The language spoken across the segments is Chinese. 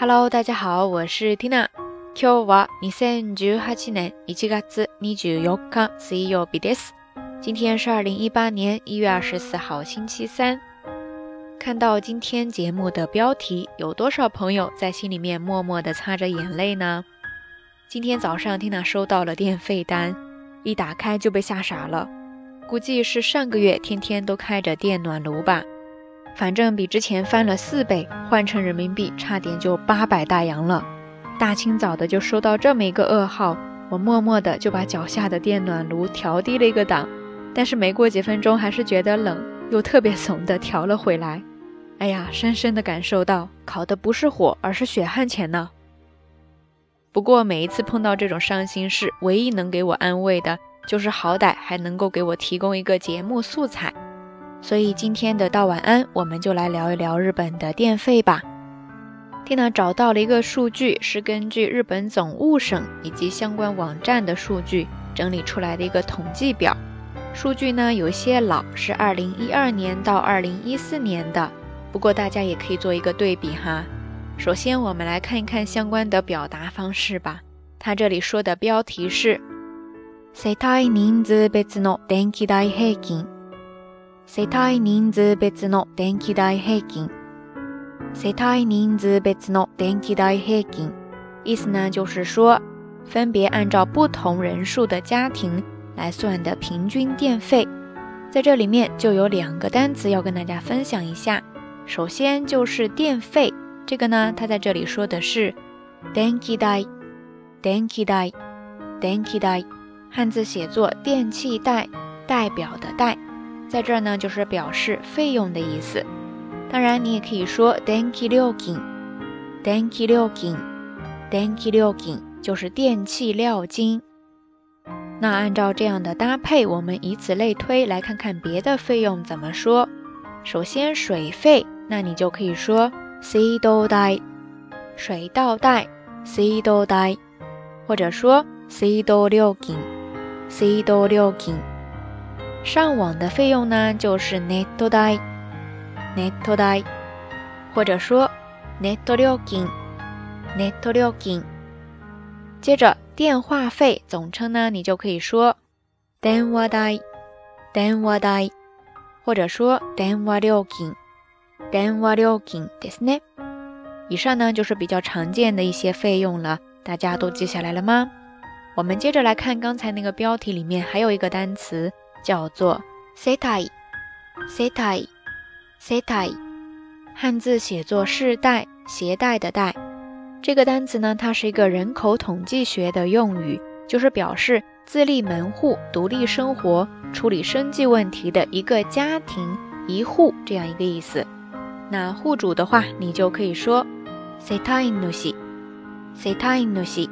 Hello，大家好，我是 Tina。今日は二千十八年一月二十四日、水曜日です。今天是二零一八年一月二十四号星期三。看到今天节目的标题，有多少朋友在心里面默默的擦着眼泪呢？今天早上，Tina 收到了电费单，一打开就被吓傻了。估计是上个月天天都开着电暖炉吧。反正比之前翻了四倍，换成人民币差点就八百大洋了。大清早的就收到这么一个噩耗，我默默的就把脚下的电暖炉调低了一个档，但是没过几分钟还是觉得冷，又特别怂的调了回来。哎呀，深深的感受到烤的不是火，而是血汗钱呢。不过每一次碰到这种伤心事，唯一能给我安慰的，就是好歹还能够给我提供一个节目素材。所以今天的道晚安，我们就来聊一聊日本的电费吧。蒂娜找到了一个数据，是根据日本总务省以及相关网站的数据整理出来的一个统计表。数据呢有些老，是2012年到2014年的，不过大家也可以做一个对比哈。首先我们来看一看相关的表达方式吧。它这里说的标题是“世帯人数別の電気代平均”。世帯人数別の電気代平均。世帯人数別の電気代平均。意思呢，就是说，分别按照不同人数的家庭来算的平均电费。在这里面就有两个单词要跟大家分享一下。首先就是电费，这个呢，它在这里说的是“電気代”，電気代，電気代，汉字写作“电器代”，代表的“代”。在这儿呢就是表示费用的意思。当然，你也可以说 d a n k i l i o k i n d a n k i l i o k i n d a n k i liokin” 就是电器料金。那按照这样的搭配，我们以此类推，来看看别的费用怎么说。首先，水费，那你就可以说 “sei do dai”，水道代 “sei do dai”，或者说 “sei do l i o g i n s e i do liokin”。Si 上网的费用呢，就是 net 代、ネット代，或者说 net 料金、ネット料金。接着，电话费总称呢，你就可以说電話代、電話代，或者说電話料金、電話料金ですね。以上呢，就是比较常见的一些费用了，大家都记下来了吗？我们接着来看刚才那个标题里面还有一个单词。叫做 setai setai setai，汉字写作世代、携带的代。这个单词呢，它是一个人口统计学的用语，就是表示自立门户、独立生活、处理生计问题的一个家庭一户这样一个意思。那户主的话，你就可以说 setainushi setainushi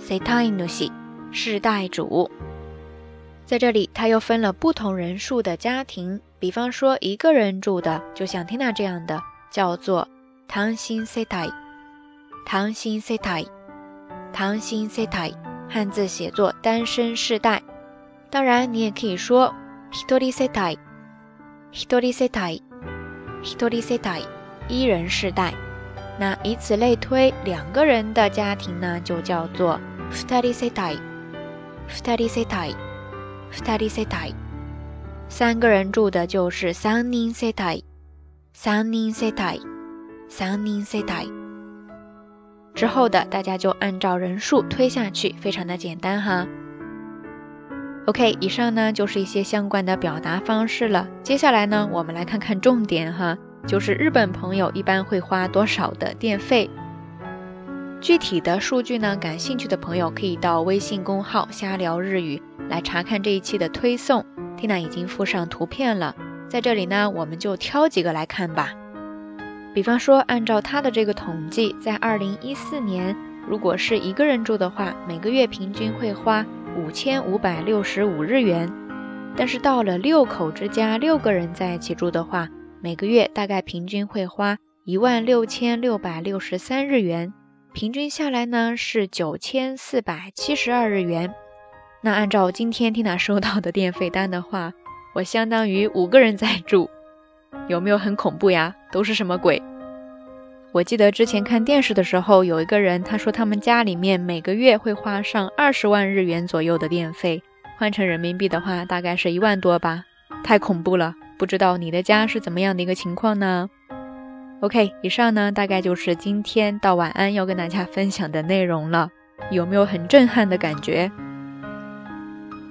setainushi 世代主。在这里，他又分了不同人数的家庭。比方说一个人住的，就像天娜这样的，叫做糖心 setai 糖心 setai 糖心 setai。汉字写作单身世代。当然你也可以说 hitori setaihitori setaihitori setai 一人世代。那以此类推，两个人的家庭呢，就叫做 futari setaifutari setai。二 i 世帯，三个人住的就是三人世帯，三人世帯，三人世帯。之后的大家就按照人数推下去，非常的简单哈。OK，以上呢就是一些相关的表达方式了。接下来呢，我们来看看重点哈，就是日本朋友一般会花多少的电费。具体的数据呢，感兴趣的朋友可以到微信公号“瞎聊日语”。来查看这一期的推送，Tina 已经附上图片了。在这里呢，我们就挑几个来看吧。比方说，按照他的这个统计，在二零一四年，如果是一个人住的话，每个月平均会花五千五百六十五日元。但是到了六口之家，六个人在一起住的话，每个月大概平均会花一万六千六百六十三日元，平均下来呢是九千四百七十二日元。那按照今天缇娜收到的电费单的话，我相当于五个人在住，有没有很恐怖呀？都是什么鬼？我记得之前看电视的时候，有一个人他说他们家里面每个月会花上二十万日元左右的电费，换成人民币的话大概是一万多吧，太恐怖了！不知道你的家是怎么样的一个情况呢？OK，以上呢大概就是今天到晚安要跟大家分享的内容了，有没有很震撼的感觉？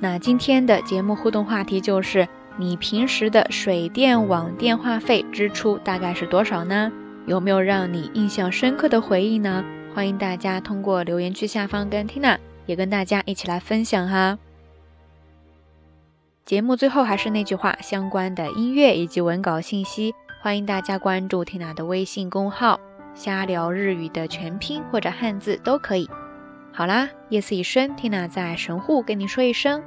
那今天的节目互动话题就是，你平时的水电网电话费支出大概是多少呢？有没有让你印象深刻的回忆呢？欢迎大家通过留言区下方跟 Tina 也跟大家一起来分享哈。节目最后还是那句话，相关的音乐以及文稿信息，欢迎大家关注 Tina 的微信公号“瞎聊日语”的全拼或者汉字都可以。好啦，夜色已深，Tina 在神户跟你说一声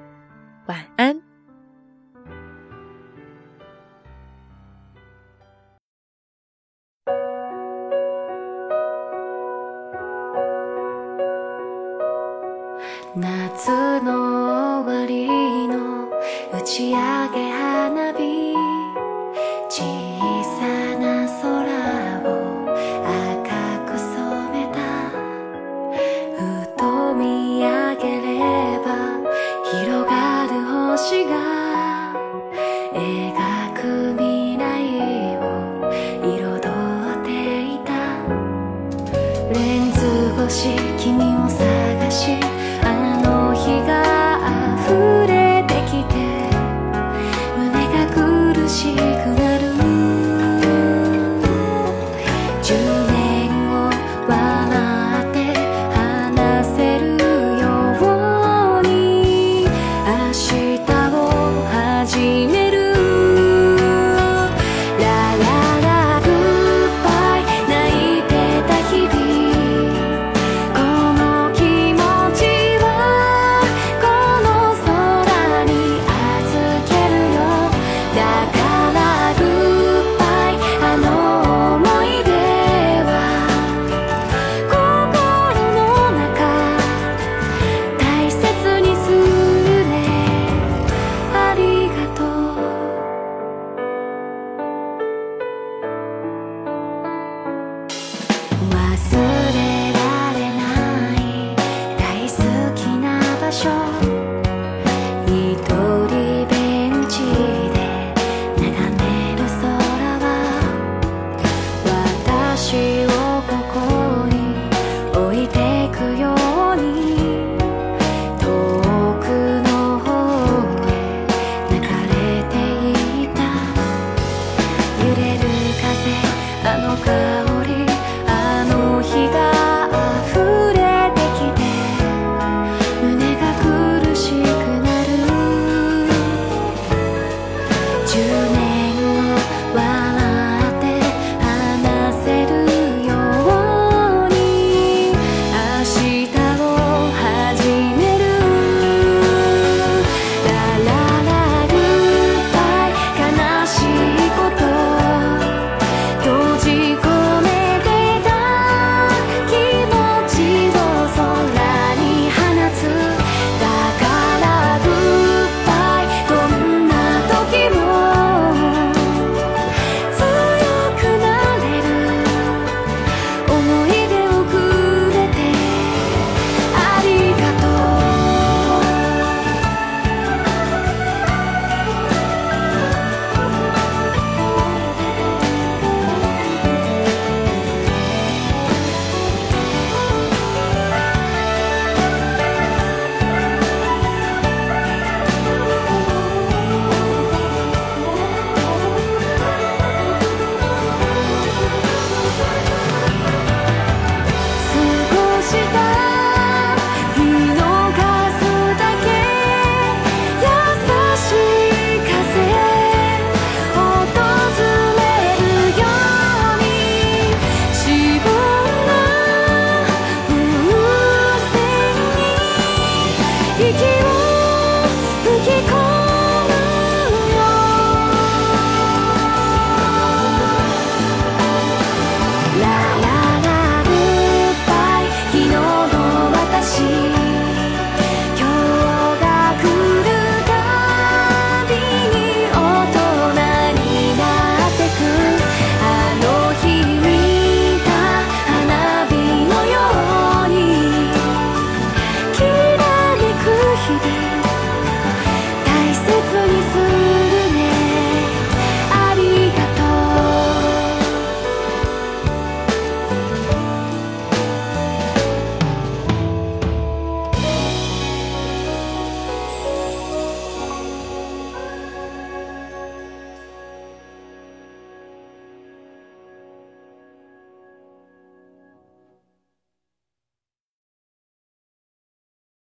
晚安。cœur.